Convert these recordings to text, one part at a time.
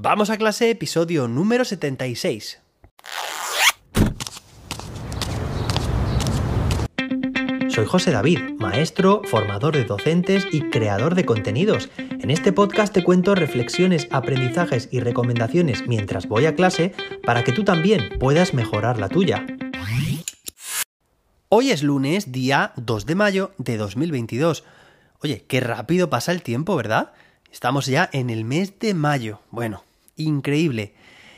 Vamos a clase, episodio número 76. Soy José David, maestro, formador de docentes y creador de contenidos. En este podcast te cuento reflexiones, aprendizajes y recomendaciones mientras voy a clase para que tú también puedas mejorar la tuya. Hoy es lunes, día 2 de mayo de 2022. Oye, qué rápido pasa el tiempo, ¿verdad? Estamos ya en el mes de mayo. Bueno, increíble.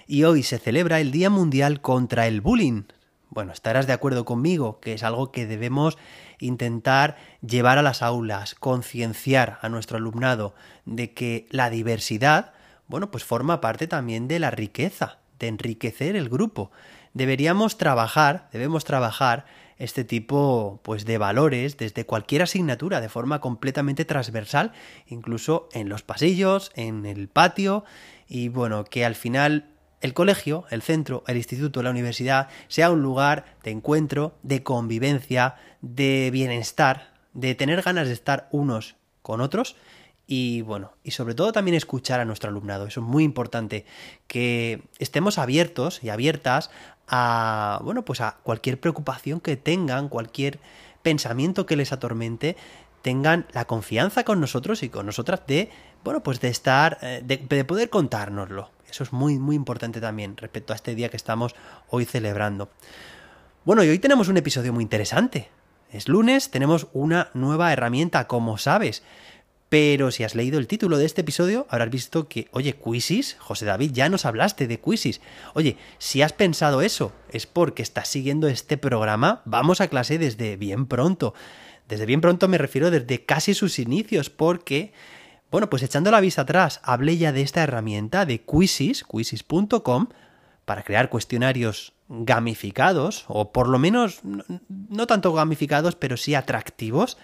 Y hoy se celebra el Día Mundial contra el Bullying. Bueno, estarás de acuerdo conmigo que es algo que debemos intentar llevar a las aulas, concienciar a nuestro alumnado de que la diversidad, bueno, pues forma parte también de la riqueza, de enriquecer el grupo. Deberíamos trabajar, debemos trabajar este tipo pues de valores desde cualquier asignatura de forma completamente transversal, incluso en los pasillos, en el patio y bueno, que al final el colegio, el centro, el instituto, la universidad sea un lugar de encuentro, de convivencia, de bienestar, de tener ganas de estar unos con otros y bueno, y sobre todo también escuchar a nuestro alumnado. Eso es muy importante, que estemos abiertos y abiertas a, bueno, pues a cualquier preocupación que tengan, cualquier pensamiento que les atormente, tengan la confianza con nosotros y con nosotras de, bueno, pues de estar, eh, de, de poder contárnoslo. Eso es muy, muy importante también respecto a este día que estamos hoy celebrando. Bueno, y hoy tenemos un episodio muy interesante. Es lunes, tenemos una nueva herramienta, como sabes. Pero si has leído el título de este episodio, habrás visto que, oye, Quizzes, José David, ya nos hablaste de Quizzes. Oye, si has pensado eso, es porque estás siguiendo este programa, vamos a clase desde bien pronto. Desde bien pronto me refiero desde casi sus inicios, porque, bueno, pues echando la vista atrás, hablé ya de esta herramienta de Quizzes, quizzes.com, para crear cuestionarios gamificados, o por lo menos no tanto gamificados, pero sí atractivos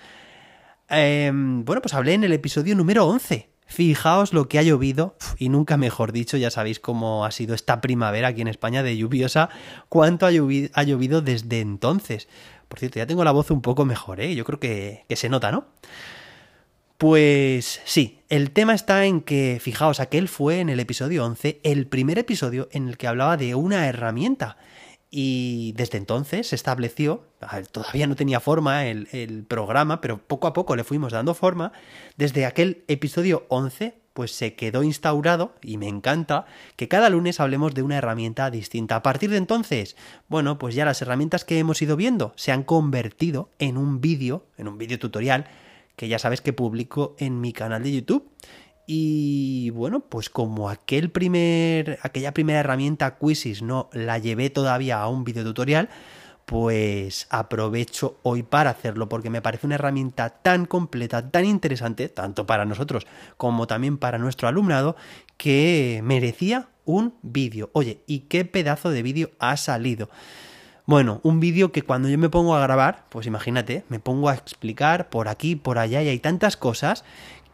Em, bueno, pues hablé en el episodio número 11. Fijaos lo que ha llovido, y nunca mejor dicho, ya sabéis cómo ha sido esta primavera aquí en España de lluviosa, cuánto ha llovido, ha llovido desde entonces. Por cierto, ya tengo la voz un poco mejor, ¿eh? Yo creo que, que se nota, ¿no? Pues sí, el tema está en que, fijaos, aquel fue en el episodio 11 el primer episodio en el que hablaba de una herramienta y desde entonces se estableció, todavía no tenía forma el, programa, pero poco a poco le fuimos dando forma. Desde aquel episodio 11, pues se quedó instaurado, y me encanta, que cada lunes hablemos de una herramienta distinta. A partir de entonces, bueno, pues ya las herramientas que hemos ido viendo se han convertido en un vídeo, en un vídeo tutorial, que ya sabes que publico en mi canal de YouTube. Y bueno, pues como aquel primer, aquella primera herramienta Quizzes no la llevé todavía a un video tutorial, pues aprovecho hoy para hacerlo porque me parece una herramienta tan completa, tan interesante, tanto para nosotros como también para nuestro alumnado, que merecía un vídeo. Oye, ¿y qué pedazo de vídeo ha salido? Bueno, un vídeo que cuando yo me pongo a grabar, pues imagínate, me pongo a explicar por aquí, por allá y hay tantas cosas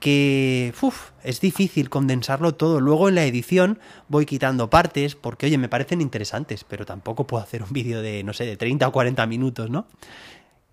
que es difícil condensarlo todo. Luego en la edición voy quitando partes porque, oye, me parecen interesantes, pero tampoco puedo hacer un vídeo de, no sé, de 30 o 40 minutos, ¿no?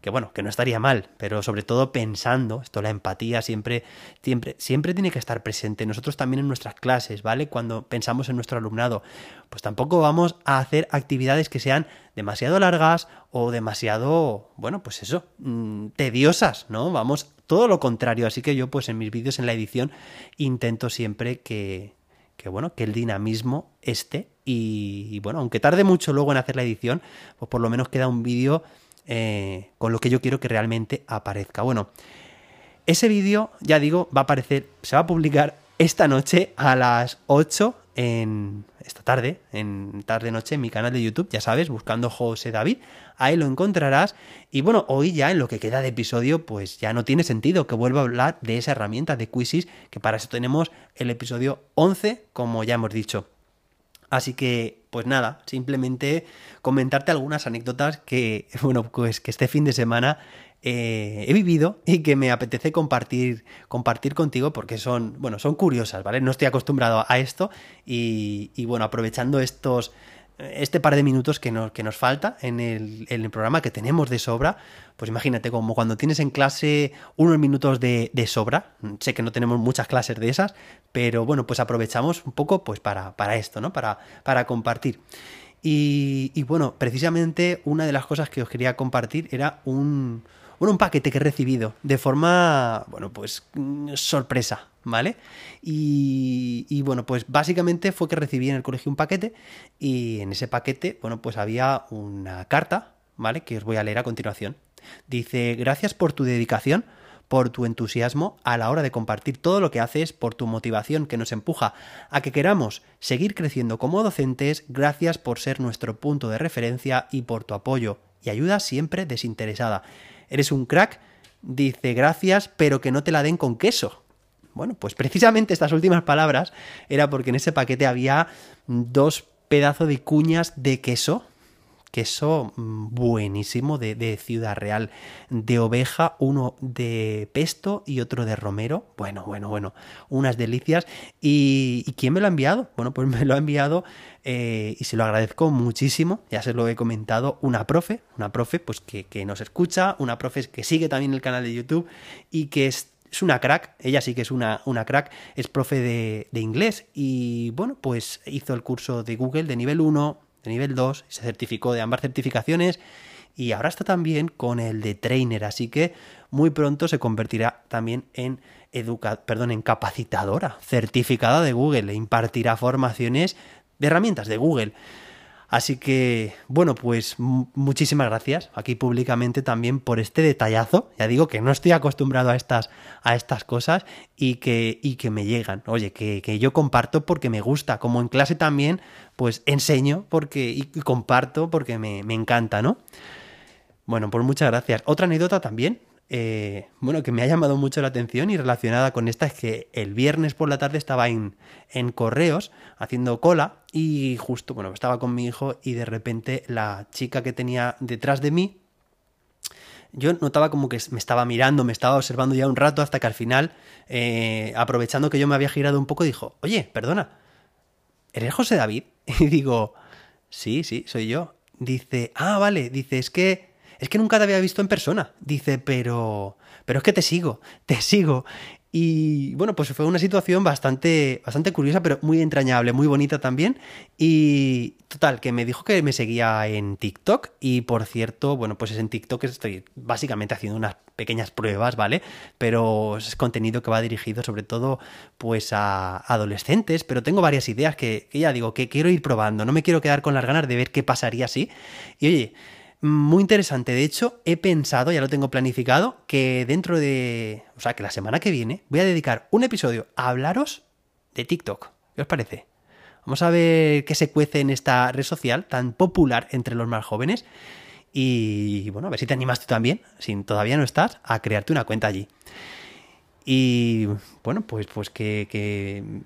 Que bueno, que no estaría mal, pero sobre todo pensando, esto la empatía siempre, siempre, siempre tiene que estar presente. Nosotros también en nuestras clases, ¿vale? Cuando pensamos en nuestro alumnado, pues tampoco vamos a hacer actividades que sean demasiado largas o demasiado, bueno, pues eso, mm, tediosas, ¿no? Vamos todo lo contrario. Así que yo, pues en mis vídeos, en la edición, intento siempre que, que bueno, que el dinamismo esté. Y, bueno, aunque tarde mucho luego en hacer la edición, pues por lo menos queda un vídeo eh, con lo que yo quiero que realmente aparezca. Bueno, ese vídeo, ya digo, va a aparecer, se va a publicar esta noche a las 8 en esta tarde, en tarde noche en mi canal de YouTube, ya sabes, buscando José David, ahí lo encontrarás. Y bueno, hoy ya en lo que queda de episodio, pues ya no tiene sentido que vuelva a hablar de esa herramienta de Quizzes, que para eso tenemos el episodio 11, como ya hemos dicho. Así que, pues nada, simplemente comentarte algunas anécdotas que, bueno, pues que este fin de semana eh, he vivido y que me apetece compartir, compartir contigo porque son, bueno, son curiosas, ¿vale? No estoy acostumbrado a esto y, bueno, aprovechando estos, este par de minutos que nos, que nos falta en el, en el, programa que tenemos de sobra, pues imagínate como cuando tienes en clase unos minutos de, de, sobra, sé que no tenemos muchas clases de esas, pero bueno, pues aprovechamos un poco pues para, para esto, ¿no? Para, para compartir. Y, bueno, precisamente una de las cosas que os quería compartir era un, un paquete que he recibido de forma, bueno, pues sorpresa, ¿vale? Y, bueno, pues básicamente fue que recibí en el colegio un paquete y en ese paquete, bueno, pues había una carta, ¿vale? Que os voy a leer a continuación. Dice, gracias por tu dedicación, por tu entusiasmo a la hora de compartir todo lo que haces, por tu motivación que nos empuja a que queramos seguir creciendo como docentes, gracias por ser nuestro punto de referencia y por tu apoyo y ayuda siempre desinteresada. Eres un crack, dice gracias, pero que no te la den con queso. Bueno, pues precisamente estas últimas palabras era porque en ese paquete había dos pedazos de cuñas de queso queso mm, buenísimo de, de, Ciudad Real, de oveja, uno de pesto y otro de romero. Bueno, bueno, bueno, unas delicias. ¿Y, ¿y quién me lo ha enviado? Bueno, pues me lo ha enviado eh, y se lo agradezco muchísimo. Ya se lo he comentado, una profe, una profe pues que, que nos escucha, una profe que sigue también el canal de YouTube y que es es una crack, ella sí que es una, una crack, es profe de, de, inglés y bueno, pues hizo el curso de Google de nivel 1, de nivel 2, se certificó de ambas certificaciones y ahora está también con el de trainer, así que muy pronto se convertirá también en educa perdón, en capacitadora certificada de Google e impartirá formaciones de herramientas de Google. Así que, bueno, pues muchísimas gracias aquí públicamente también por este detallazo. Ya digo que no estoy acostumbrado a estas, a estas cosas y que, y que me llegan. Oye, que, que yo comparto porque me gusta. Como en clase también, pues enseño porque, y comparto porque me, me encanta, ¿no? Bueno, pues muchas gracias. Otra anécdota también, eh, bueno, que me ha llamado mucho la atención y relacionada con esta es que el viernes por la tarde estaba en, en correos haciendo cola y justo, bueno, estaba con mi hijo y de repente la chica que tenía detrás de mí, yo notaba como que me estaba mirando, me estaba observando ya un rato hasta que al final, eh, aprovechando que yo me había girado un poco, dijo, oye, perdona, ¿eres José David? Y digo, sí, sí, soy yo. Dice, ah, vale, dice, es que es que nunca te había visto en persona. Dice, pero, pero es que te sigo, te sigo. Y bueno, pues fue una situación bastante, bastante curiosa, pero muy entrañable, muy bonita también. Y total, que me dijo que me seguía en TikTok. Y por cierto, bueno, pues es en TikTok estoy básicamente haciendo unas pequeñas pruebas, ¿vale? Pero es contenido que va dirigido sobre todo pues a adolescentes. Pero tengo varias ideas que, que ya digo, que quiero ir probando. No me quiero quedar con las ganas de ver qué pasaría así. Y oye, muy interesante. De hecho, he pensado, ya lo tengo planificado, que dentro de. O sea, que la semana que viene voy a dedicar un episodio a hablaros de TikTok. ¿Qué os parece? Vamos a ver qué se cuece en esta red social tan popular entre los más jóvenes. Y bueno, a ver si te animas tú también, si todavía no estás, a crearte una cuenta allí. Y bueno, pues, pues que,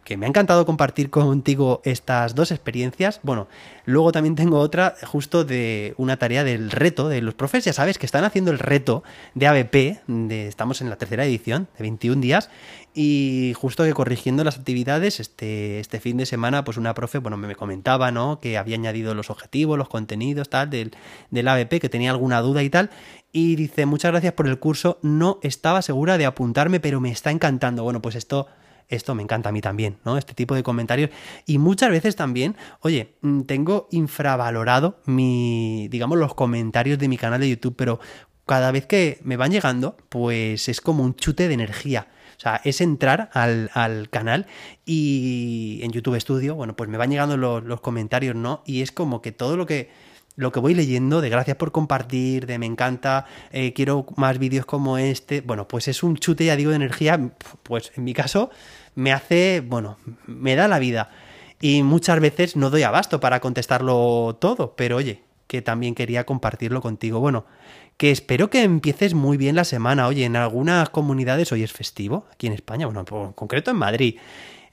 que, me ha encantado compartir contigo estas dos experiencias. Bueno, luego también tengo otra justo de una tarea del reto de los profes. Ya sabes que están haciendo el reto de ABP, de, estamos en la tercera edición, de 21 días, y justo que corrigiendo las actividades, este, este fin de semana, pues una profe, bueno, me comentaba, ¿no? Que había añadido los objetivos, los contenidos, tal, del, del ABP, que tenía alguna duda y tal. Y dice, muchas gracias por el curso, no estaba segura de apuntarme, pero me está encantando. Bueno, pues esto esto me encanta a mí también, ¿no? Este tipo de comentarios. Y muchas veces también, oye, mm, tengo infravalorado mi, digamos, los comentarios de mi canal de YouTube, pero cada vez que me van llegando, pues es como un chute de energía. O sea, es entrar al, al canal y en YouTube Studio, bueno, pues me van llegando los, los comentarios, ¿no? Y es como que todo lo que lo que voy leyendo, de gracias por compartir, de me encanta, eh, quiero más vídeos como este, bueno, pues es un chute, ya digo, de energía, pues en mi caso me hace, bueno, me da la vida. Y muchas veces no doy abasto para contestarlo todo, pero oye, que también quería compartirlo contigo. Bueno, que espero que empieces muy bien la semana. Oye, en algunas comunidades hoy es festivo, aquí en España, bueno, en concreto en Madrid.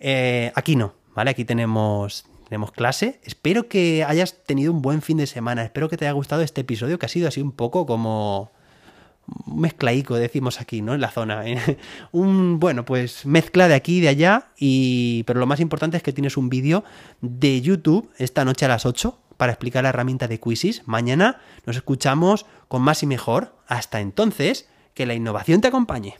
Eh, aquí no, ¿vale? Aquí tenemos, tenemos clase. Espero que hayas tenido un buen fin de semana. Espero que te haya gustado este episodio que ha sido así un poco como mezclaico, decimos aquí, ¿no? En la zona. un, bueno, pues mezcla de aquí y de allá. Y, pero lo más importante es que tienes un vídeo de YouTube esta noche a las 8 para explicar la herramienta de Quizzes. Mañana nos escuchamos con más y mejor. Hasta entonces, que la innovación te acompañe.